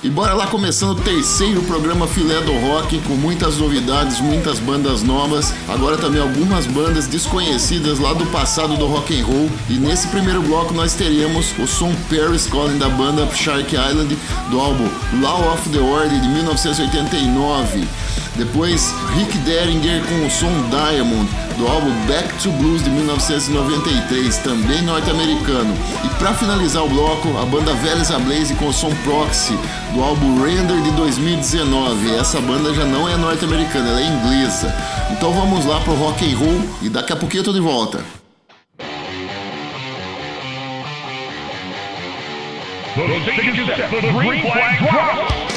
E bora lá começando o terceiro programa Filé do Rock, com muitas novidades, muitas bandas novas, agora também algumas bandas desconhecidas lá do passado do rock and roll. E nesse primeiro bloco nós teremos o som Paris Calling da banda Shark Island do álbum Law of the Order de 1989. Depois Rick Derringer com o som Diamond do álbum Back to Blues de 1993, também norte-americano. E para finalizar o bloco, a banda Velhas Blaze com o som Proxy do álbum Render de 2019. Essa banda já não é norte-americana, ela é inglesa. Então vamos lá pro rock and roll e daqui a pouquinho eu tô de volta. The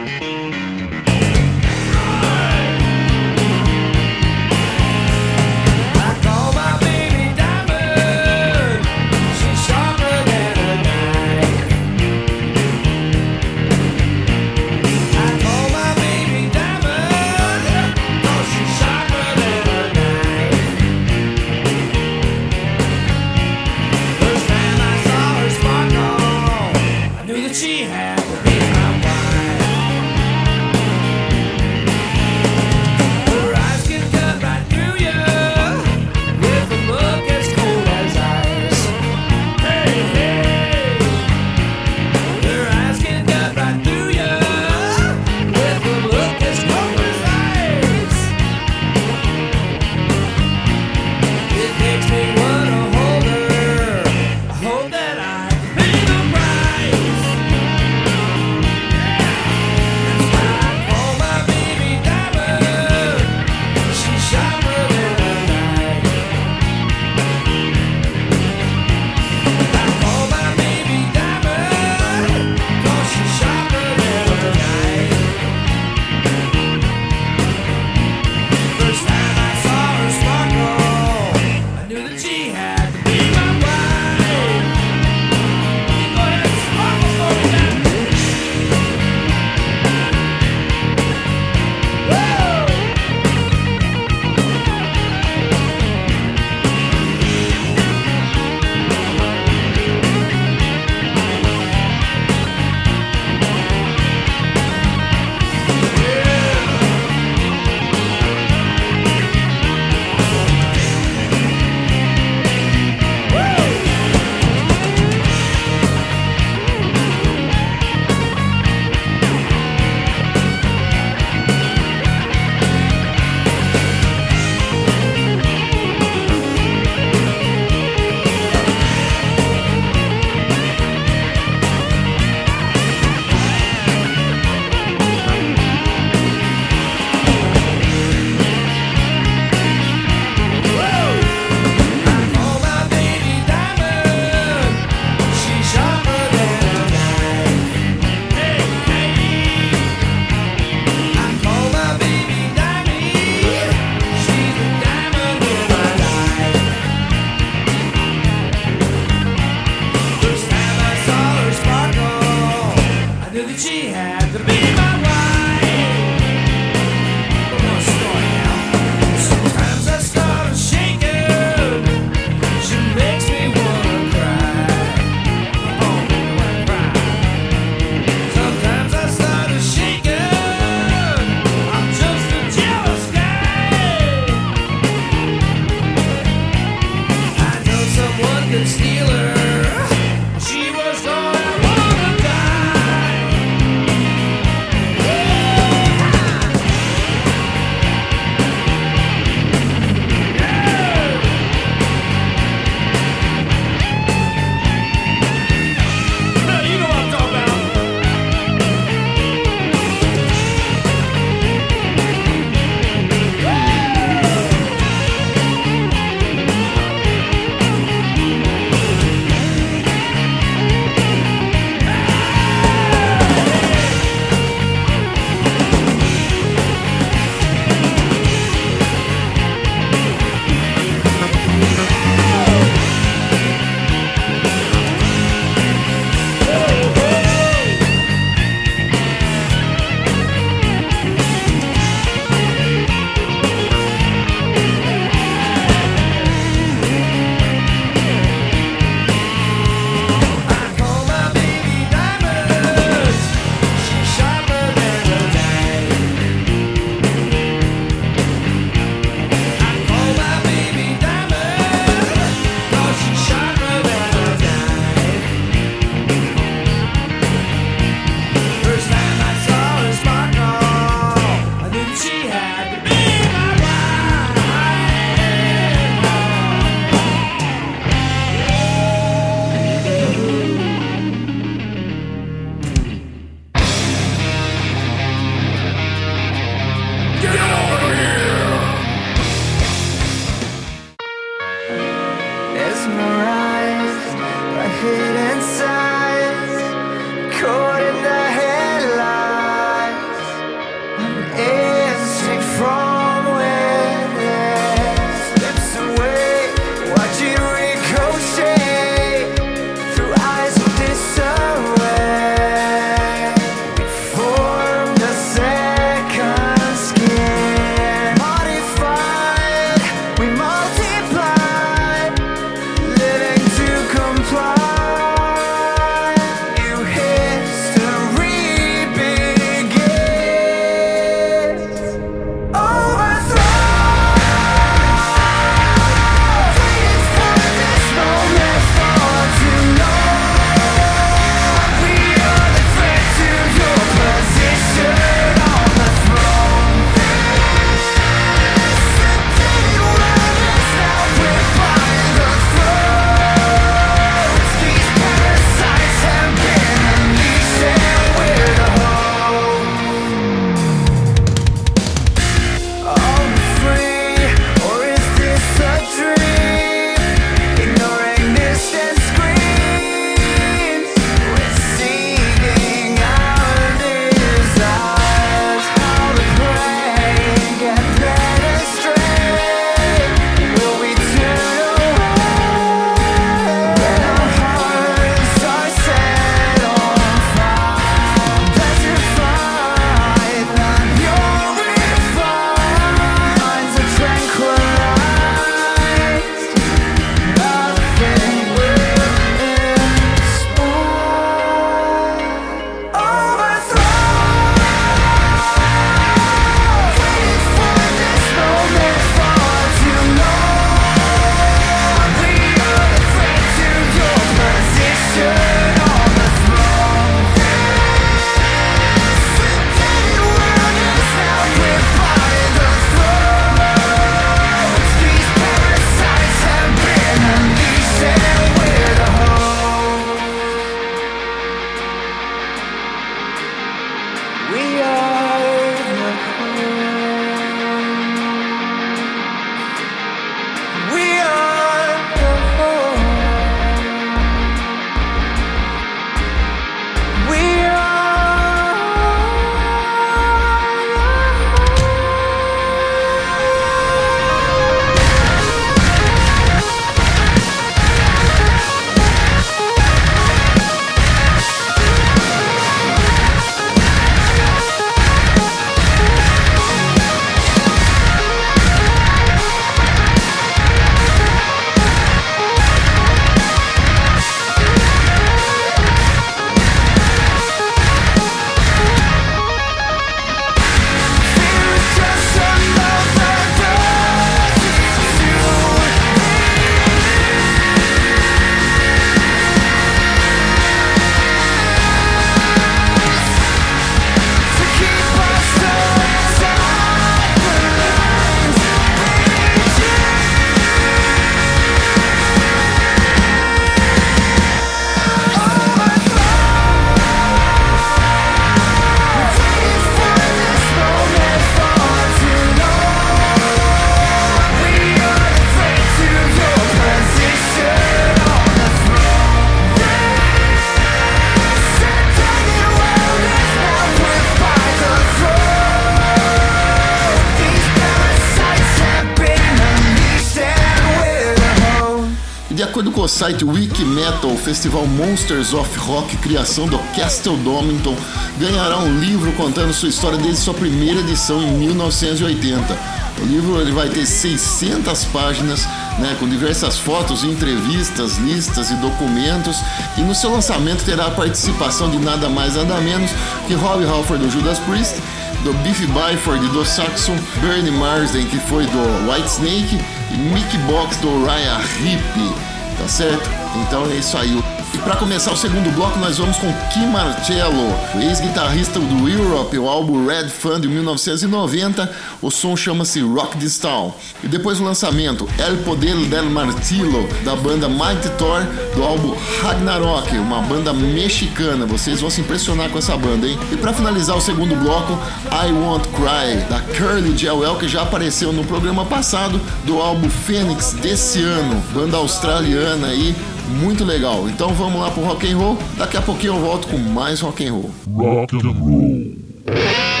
site Wiki Metal, festival Monsters of Rock, criação do Castle Domington, ganhará um livro contando sua história desde sua primeira edição em 1980. O livro ele vai ter 600 páginas, né, com diversas fotos, entrevistas, listas e documentos. E no seu lançamento terá a participação de nada mais nada menos que Rob Halford do Judas Priest, do Biff Byford do Saxon, Bernie Marsden que foi do Whitesnake e Mick Box do Ryan Hip tá certo? Então é isso aí. E para começar o segundo bloco, nós vamos com Kim Marcello, ex-guitarrista do Europe, o álbum Red Fun de 1990. O som chama-se Rock This Town. E depois o lançamento El Poder del Martillo, da banda Mighty Thor, do álbum Ragnarok, uma banda mexicana. Vocês vão se impressionar com essa banda, hein? E para finalizar o segundo bloco, I Won't Cry, da Curly Jewel, que já apareceu no programa passado, do álbum Phoenix desse ano, banda australiana aí, muito legal. Então vamos lá pro rock and roll. Daqui a pouquinho eu volto com mais rock and roll. Rock and roll.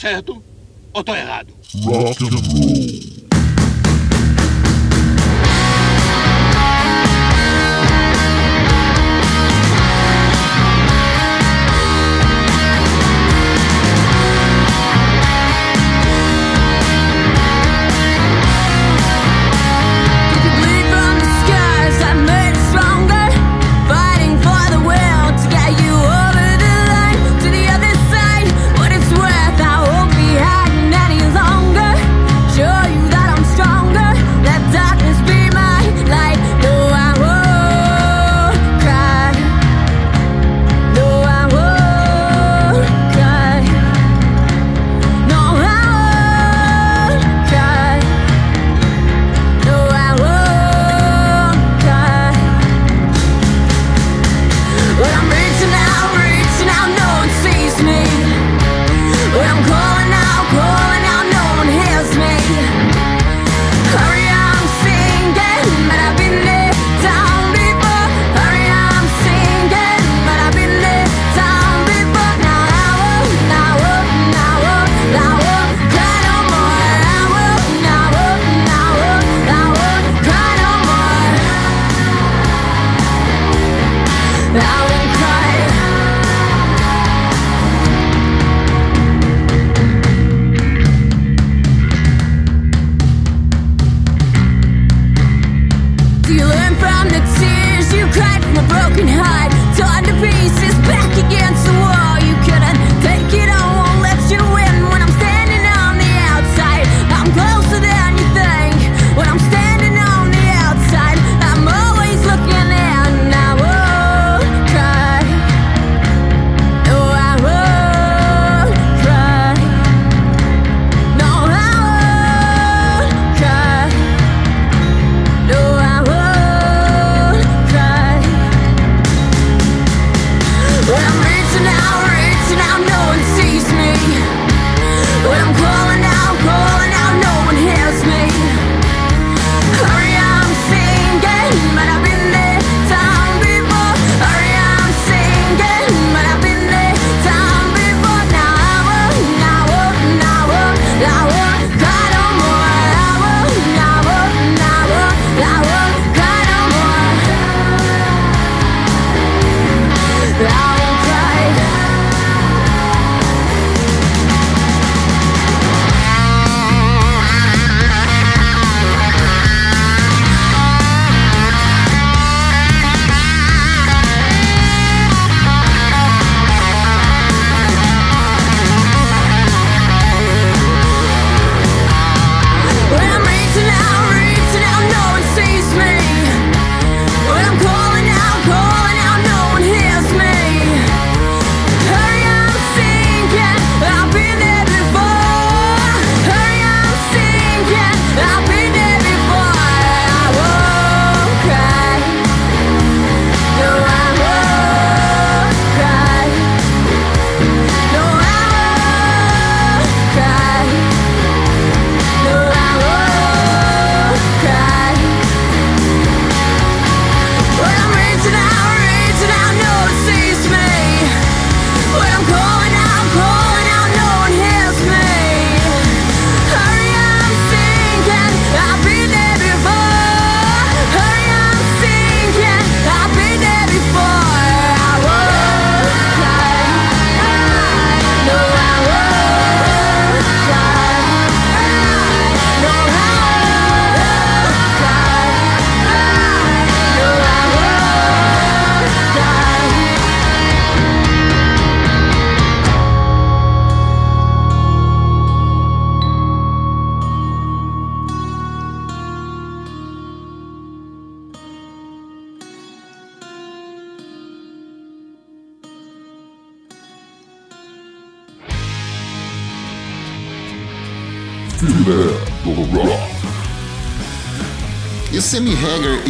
Certo ou tô errado? Rock and roll.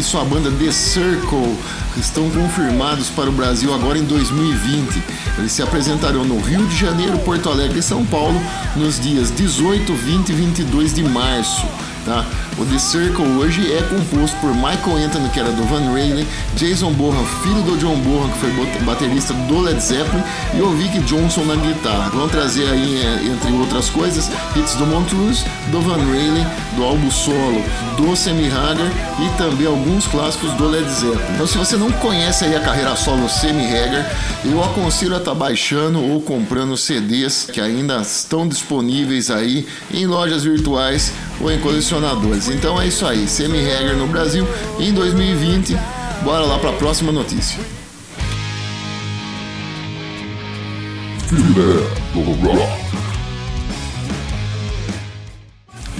E sua banda The Circle estão confirmados para o Brasil agora em 2020. Eles se apresentarão no Rio de Janeiro, Porto Alegre e São Paulo nos dias 18, 20 e 22 de março. Tá? O The Circle hoje é composto por Michael Anthony, que era do Van Halen, Jason Borra, filho do John Borra, que foi baterista do Led Zeppelin, e o Vic Johnson na guitarra. Vão trazer aí, é, entre outras coisas, hits do Montrose, do Van Halen, do álbum solo do Sammy Hagar e também alguns clássicos do Led Zeppelin. Então se você não conhece aí a carreira solo Sammy Hagar, eu aconselho a estar tá baixando ou comprando CDs que ainda estão disponíveis aí em lojas virtuais ou em colecionadores. Então é isso aí, Sammy Hagar no Brasil em 2020. Bora lá para a próxima notícia. Filé do Rock.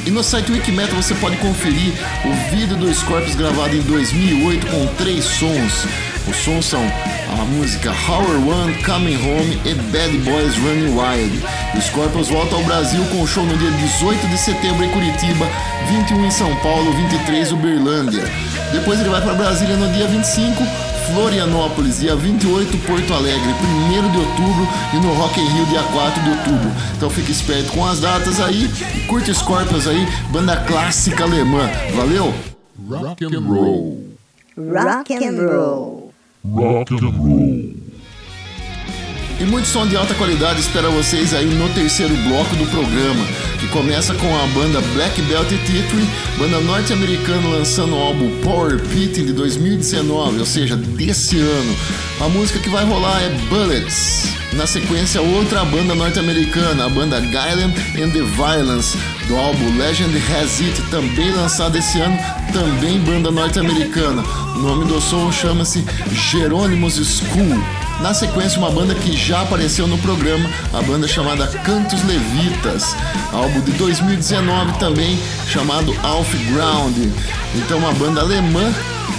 E no site Wikimetal você pode conferir o vídeo do Scorpions gravado em 2008 com três sons. Os sons são a música Hour One, Coming Home e Bad Boys Running Wild. O Scorpions volta ao Brasil com o show no dia 18 de setembro em Curitiba, 21 em São Paulo, 23 em Uberlândia. Depois ele vai para Brasília no dia 25, Florianópolis, dia 28, Porto Alegre, 1 de outubro e no Rock in Rio, dia 4 de outubro. Então fique esperto com as datas aí e curte Scorpions aí, banda clássica alemã. Valeu? Rock and roll. Rock and roll. Rock and roll. E muito som de alta qualidade espera vocês aí no terceiro bloco do programa, que começa com a banda Black Belt Theatre, banda norte-americana lançando o álbum Power Pit de 2019, ou seja, desse ano. A música que vai rolar é Bullets. Na sequência, outra banda norte-americana, a banda Guyland and the Violence, do álbum Legend Has It, também lançado esse ano, também banda norte-americana. O nome do som chama-se Jerônimos School. Na sequência, uma banda que já apareceu no programa, a banda chamada Cantos Levitas, álbum de 2019 também, chamado Off Ground. Então, uma banda alemã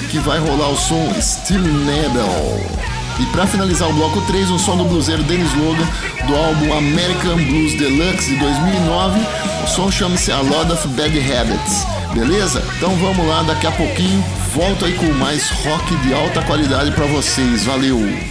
que vai rolar o som Steel Nebel. E para finalizar o bloco 3, um som do bluseiro Dennis Logan do álbum American Blues Deluxe de 2009. O som chama-se A Lot of Bad Habits. Beleza? Então vamos lá, daqui a pouquinho volto aí com mais rock de alta qualidade para vocês. Valeu!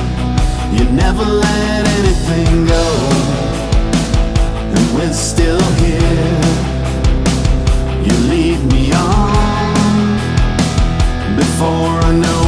You never let anything go. And we're still here. You lead me on before I know.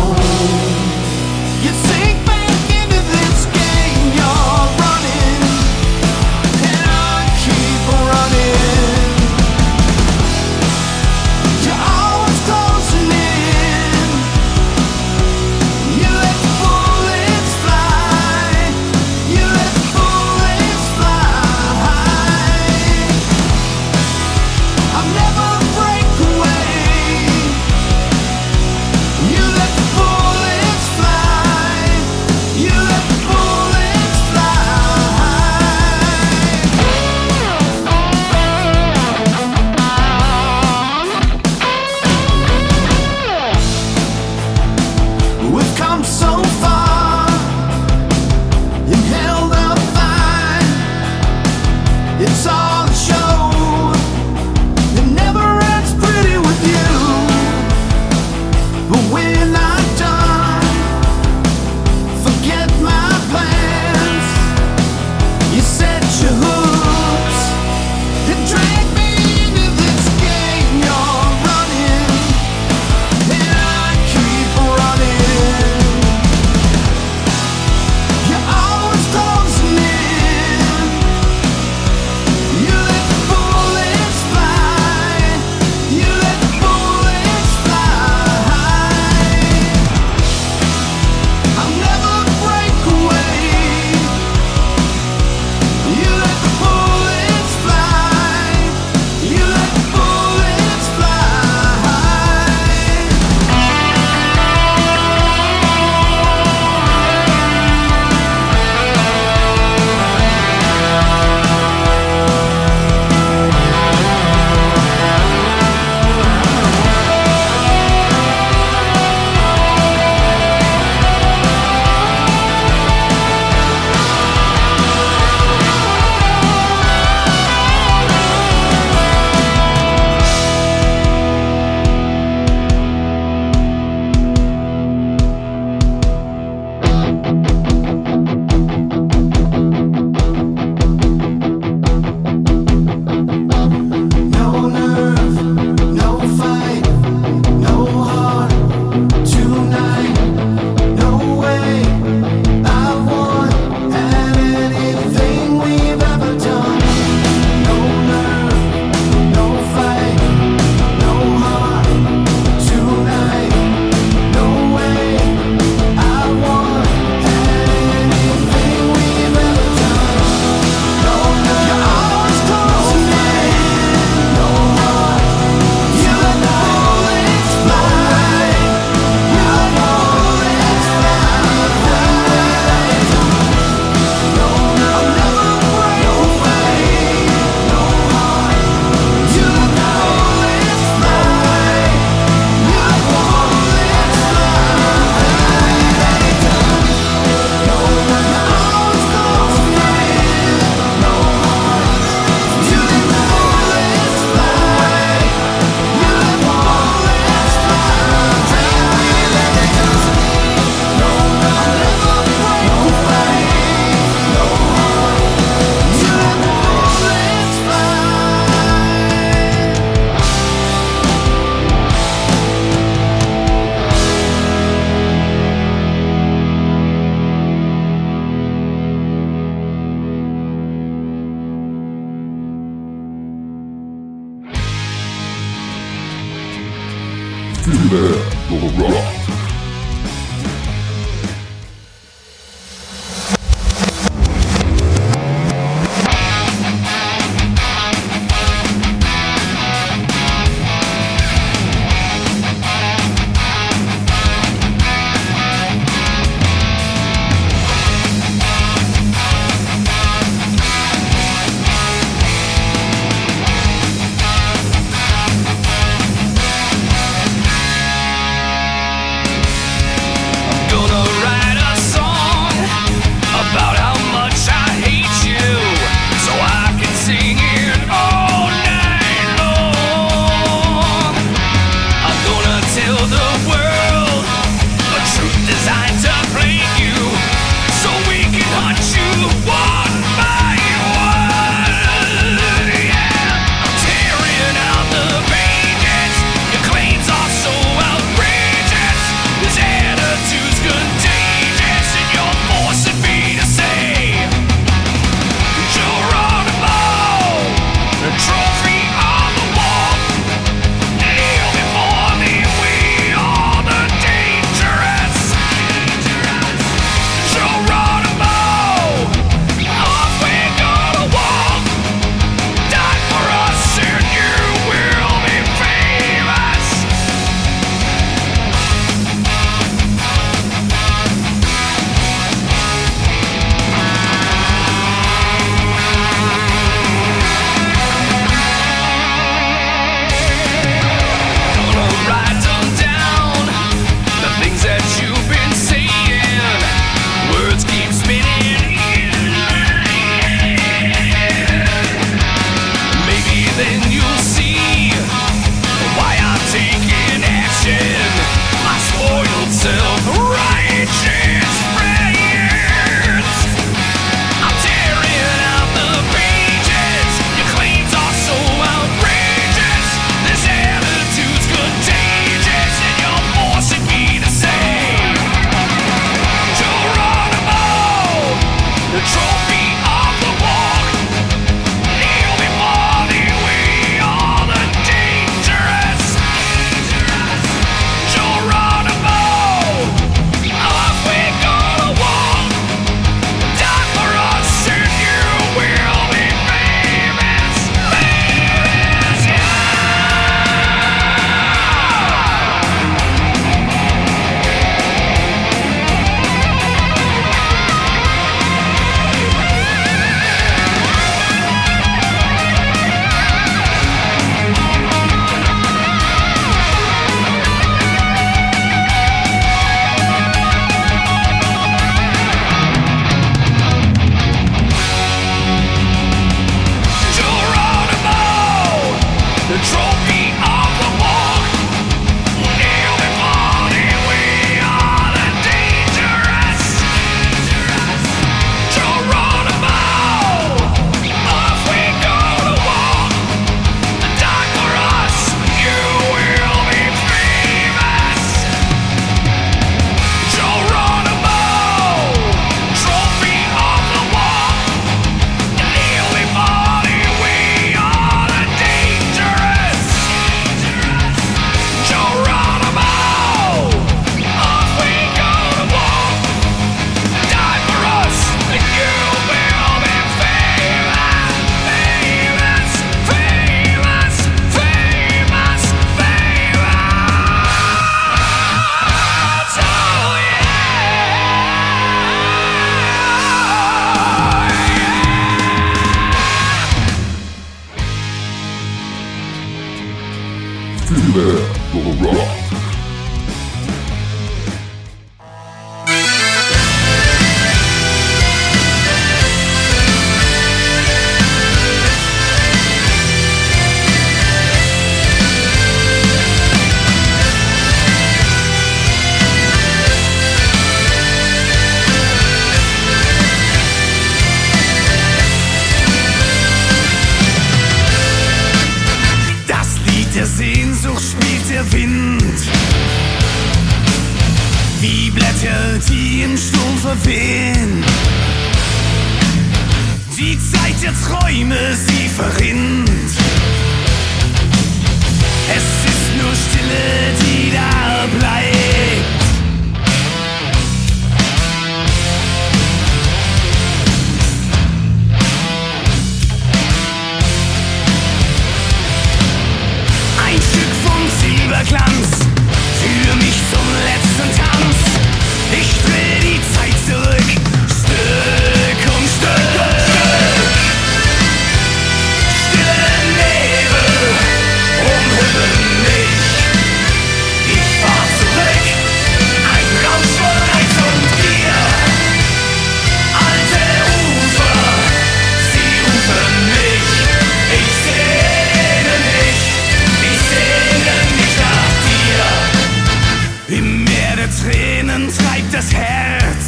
Tränen treibt das Herz.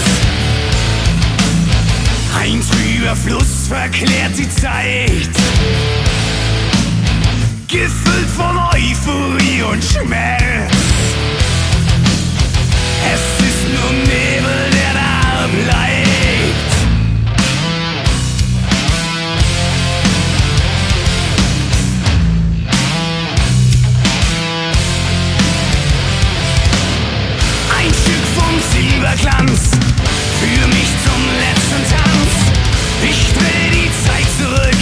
Ein trüber Fluss verklärt die Zeit. Gefüllt von Euphorie und Schmerz. Es ist nur Nebel, der da bleibt. Silberglanz, für mich zum letzten Tanz. Ich dreh die Zeit zurück,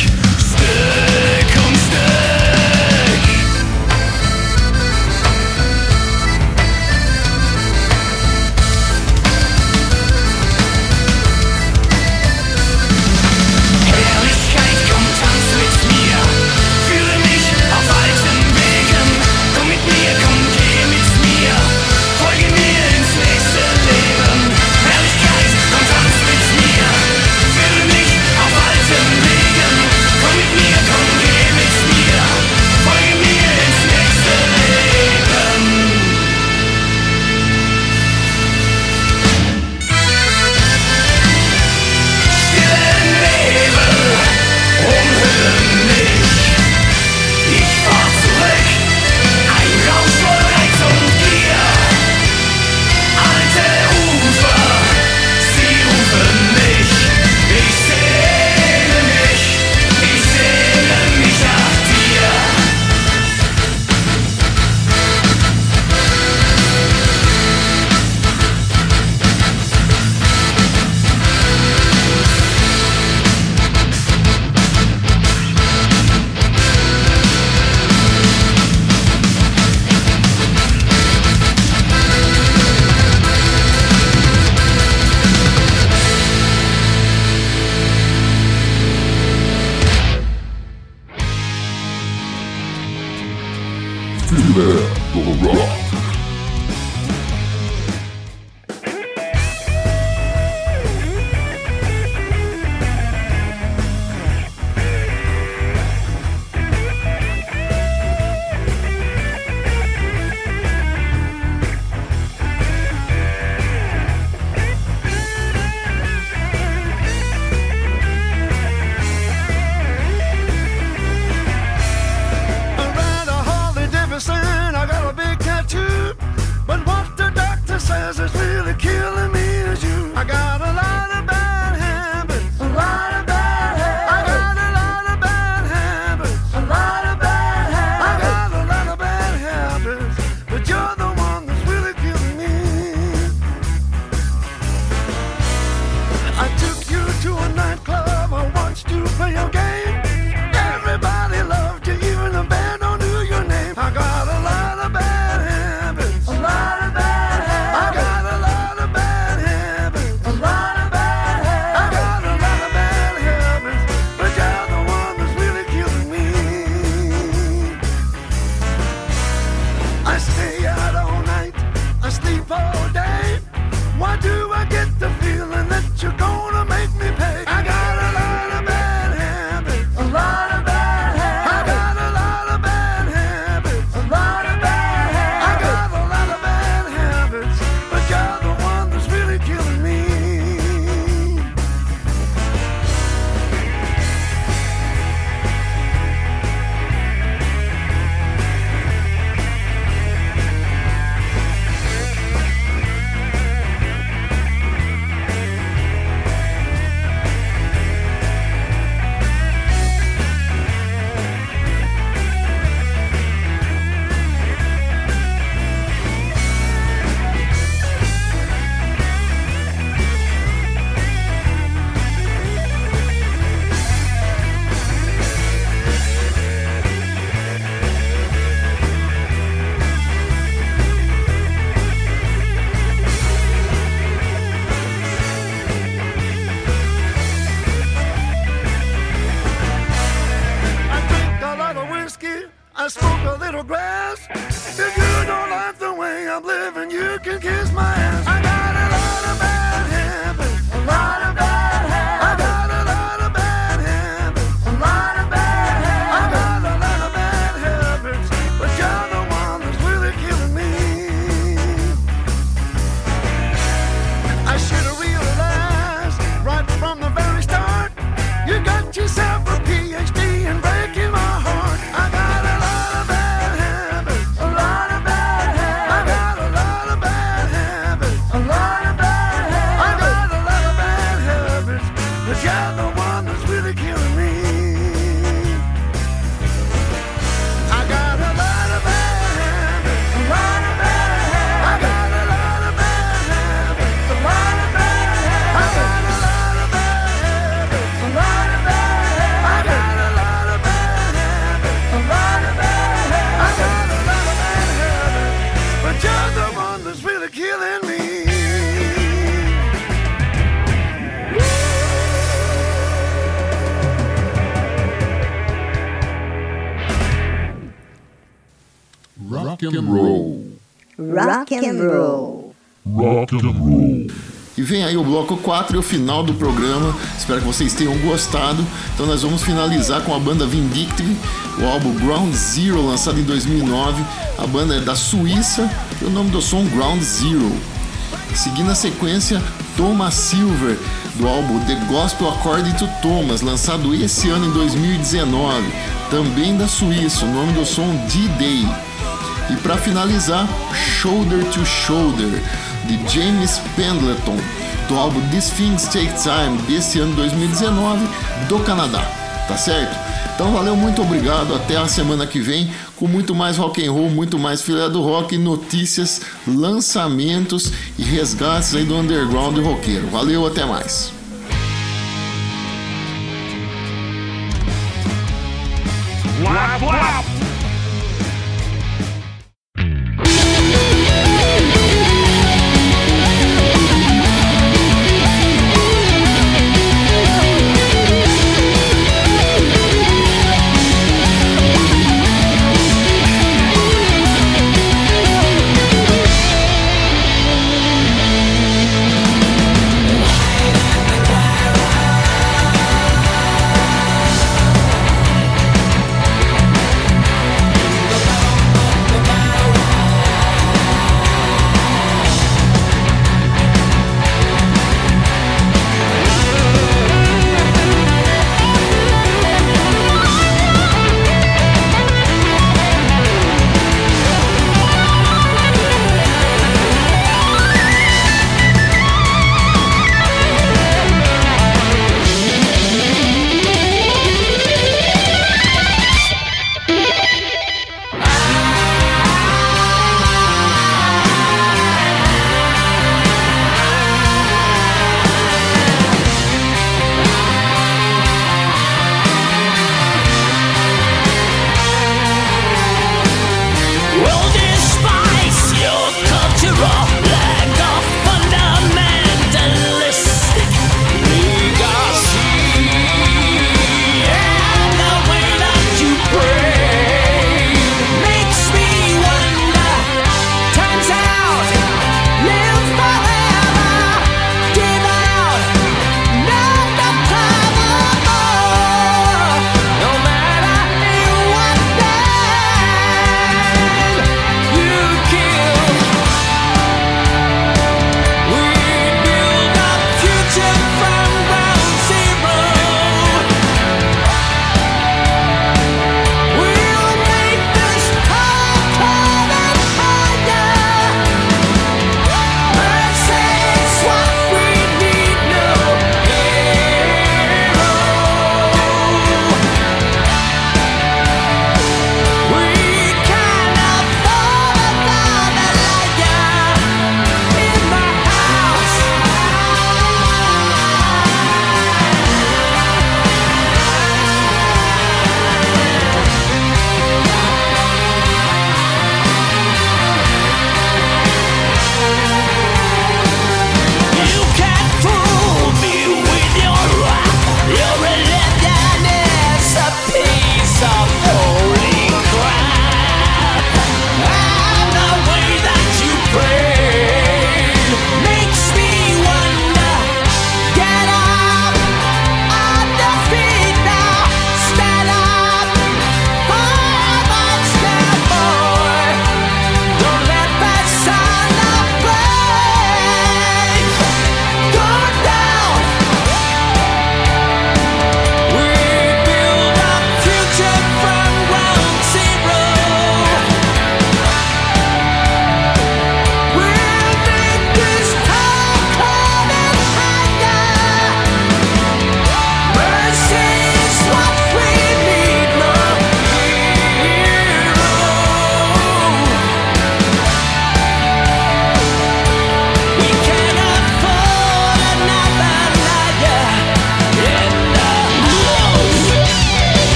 Rock and roll. Rock and roll. E vem aí o bloco 4 e o final do programa. Espero que vocês tenham gostado. Então nós vamos finalizar com a banda Vindictive, o álbum Ground Zero, lançado em 2009. A banda é da Suíça e o nome do som Ground Zero. Seguindo a sequência, Thomas Silver, do álbum The Gospel According to Thomas, lançado esse ano em 2019, também da Suíça, o nome do som D-Day. E para finalizar, Shoulder to Shoulder, de James Pendleton, do álbum These Things Take Time, desse ano 2019, do Canadá. Tá certo? Então valeu, muito obrigado. Até a semana que vem com muito mais rock and roll, muito mais filé do rock, notícias, lançamentos e resgates aí do underground roqueiro. Valeu, até mais. Wap, wap.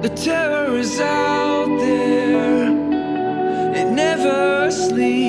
The terror is out there, it never sleeps.